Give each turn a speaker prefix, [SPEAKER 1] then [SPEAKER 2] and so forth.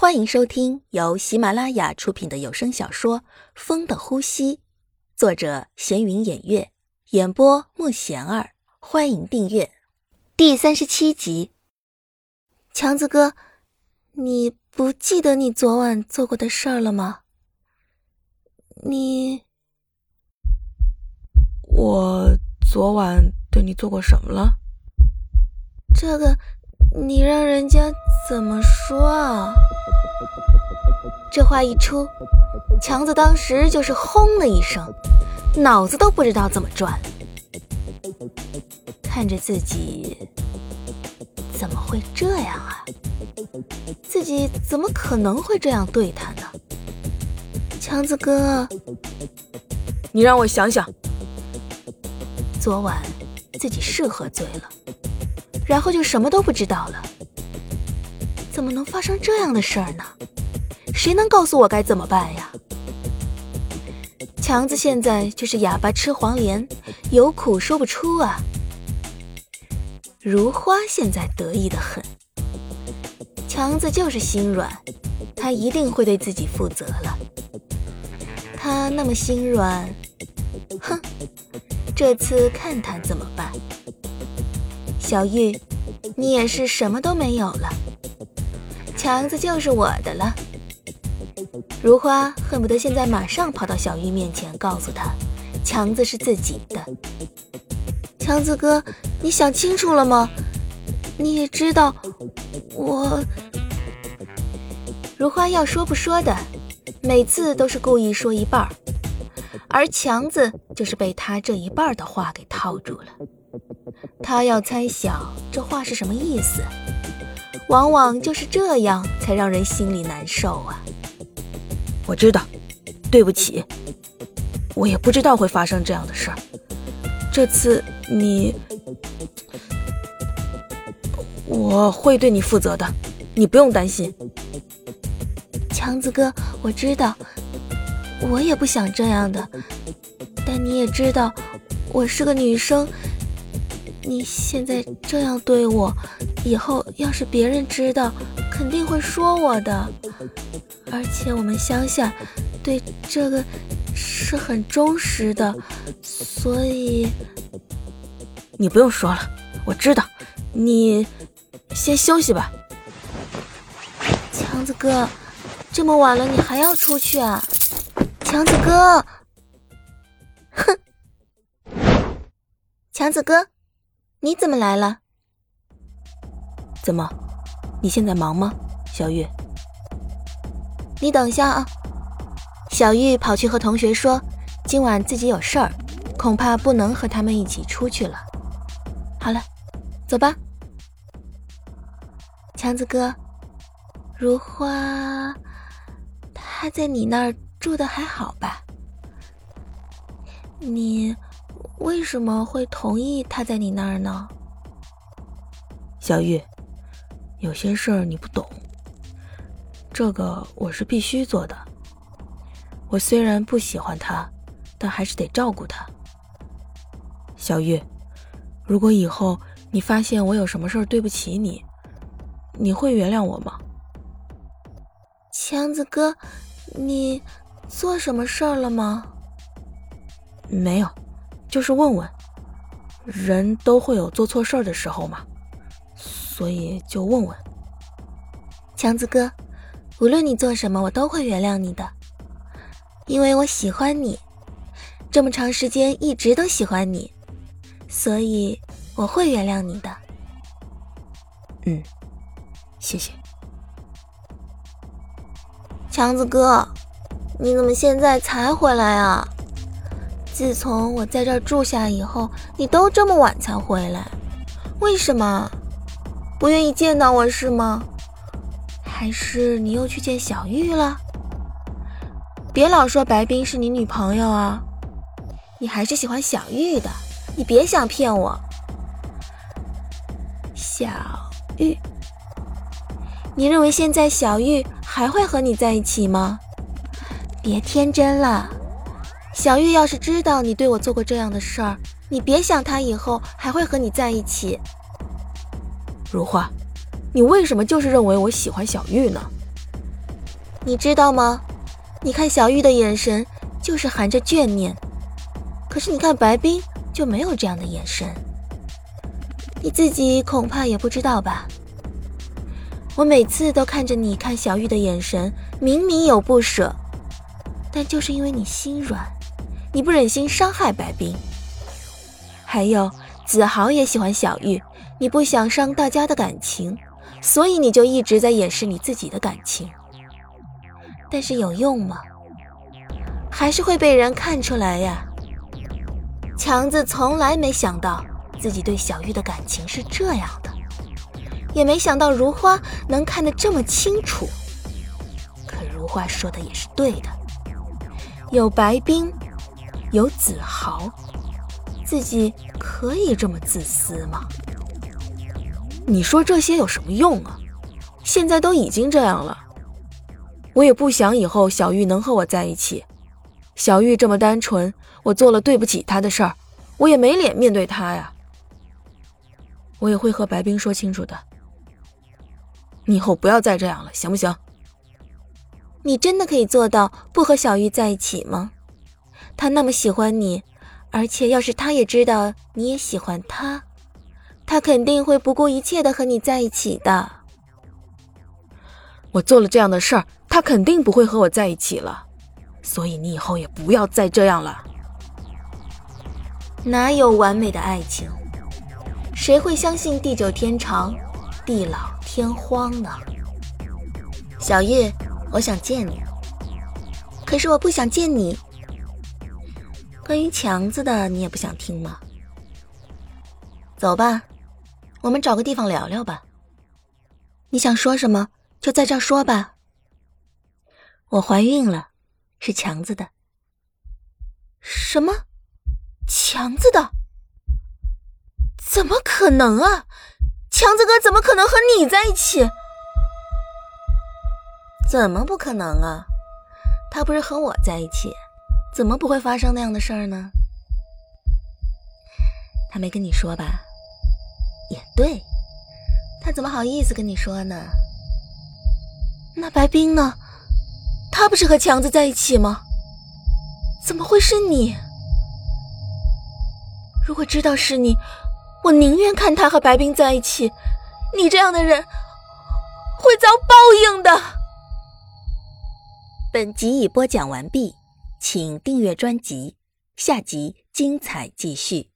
[SPEAKER 1] 欢迎收听由喜马拉雅出品的有声小说《风的呼吸》，作者闲云掩月，演播莫贤儿。欢迎订阅第三十七集。强子哥，你不记得你昨晚做过的事儿了吗？你，
[SPEAKER 2] 我昨晚对你做过什么了？
[SPEAKER 1] 这个。你让人家怎么说啊？这话一出，强子当时就是轰了一声，脑子都不知道怎么转。看着自己，怎么会这样啊？自己怎么可能会这样对他呢？强子哥，
[SPEAKER 2] 你让我想想，
[SPEAKER 1] 昨晚自己是喝醉了。然后就什么都不知道了，怎么能发生这样的事儿呢？谁能告诉我该怎么办呀？强子现在就是哑巴吃黄连，有苦说不出啊。如花现在得意的很，强子就是心软，他一定会对自己负责了。他那么心软，哼，这次看他怎么办。小玉，你也是什么都没有了，强子就是我的了。如花恨不得现在马上跑到小玉面前，告诉他，强子是自己的。强子哥，你想清楚了吗？你也知道，我……如花要说不说的，每次都是故意说一半儿，而强子就是被他这一半的话给套住了。他要猜想这话是什么意思，往往就是这样才让人心里难受啊。
[SPEAKER 2] 我知道，对不起，我也不知道会发生这样的事儿。这次你，我会对你负责的，你不用担心。
[SPEAKER 1] 强子哥，我知道，我也不想这样的，但你也知道，我是个女生。你现在这样对我，以后要是别人知道，肯定会说我的。而且我们乡下对这个是很忠实的，所以
[SPEAKER 2] 你不用说了，我知道。你先休息吧。
[SPEAKER 1] 强子哥，这么晚了你还要出去啊？强子哥，哼，强子哥。你怎么来了？
[SPEAKER 2] 怎么？你现在忙吗，小玉？
[SPEAKER 1] 你等一下啊！小玉跑去和同学说，今晚自己有事儿，恐怕不能和他们一起出去了。好了，走吧。强子哥，如花，他在你那儿住的还好吧？你。为什么会同意他在你那儿呢？
[SPEAKER 2] 小玉，有些事儿你不懂，这个我是必须做的。我虽然不喜欢他，但还是得照顾他。小玉，如果以后你发现我有什么事儿对不起你，你会原谅我吗？
[SPEAKER 1] 强子哥，你做什么事儿了吗？
[SPEAKER 2] 没有。就是问问，人都会有做错事儿的时候嘛，所以就问问。
[SPEAKER 1] 强子哥，无论你做什么，我都会原谅你的，因为我喜欢你，这么长时间一直都喜欢你，所以我会原谅你的。
[SPEAKER 2] 嗯，谢谢。
[SPEAKER 1] 强子哥，你怎么现在才回来啊？自从我在这住下以后，你都这么晚才回来，为什么？不愿意见到我是吗？还是你又去见小玉了？别老说白冰是你女朋友啊，你还是喜欢小玉的，你别想骗我。小玉，你认为现在小玉还会和你在一起吗？别天真了。小玉要是知道你对我做过这样的事儿，你别想她以后还会和你在一起。
[SPEAKER 2] 如花，你为什么就是认为我喜欢小玉呢？
[SPEAKER 1] 你知道吗？你看小玉的眼神就是含着眷念，可是你看白冰就没有这样的眼神。你自己恐怕也不知道吧？我每次都看着你看小玉的眼神，明明有不舍，但就是因为你心软，你不忍心伤害白冰。还有子豪也喜欢小玉，你不想伤大家的感情，所以你就一直在掩饰你自己的感情。但是有用吗？还是会被人看出来呀。强子从来没想到。自己对小玉的感情是这样的，也没想到如花能看得这么清楚。可如花说的也是对的，有白冰，有子豪，自己可以这么自私吗？
[SPEAKER 2] 你说这些有什么用啊？现在都已经这样了，我也不想以后小玉能和我在一起。小玉这么单纯，我做了对不起她的事儿，我也没脸面对她呀。我也会和白冰说清楚的。你以后不要再这样了，行不行？
[SPEAKER 1] 你真的可以做到不和小玉在一起吗？他那么喜欢你，而且要是他也知道你也喜欢他，他肯定会不顾一切的和你在一起的。
[SPEAKER 2] 我做了这样的事儿，他肯定不会和我在一起了。所以你以后也不要再这样了。
[SPEAKER 1] 哪有完美的爱情？谁会相信地久天长、地老天荒呢？小玉，我想见你，可是我不想见你。关于强子的，你也不想听吗？走吧，我们找个地方聊聊吧。你想说什么，就在这说吧。我怀孕了，是强子的。什么？强子的？怎么可能啊！强子哥怎么可能和你在一起？怎么不可能啊？他不是和我在一起，怎么不会发生那样的事儿呢？他没跟你说吧？也对，他怎么好意思跟你说呢？那白冰呢？他不是和强子在一起吗？怎么会是你？如果知道是你。我宁愿看他和白冰在一起，你这样的人会遭报应的。本集已播讲完毕，请订阅专辑，下集精彩继续。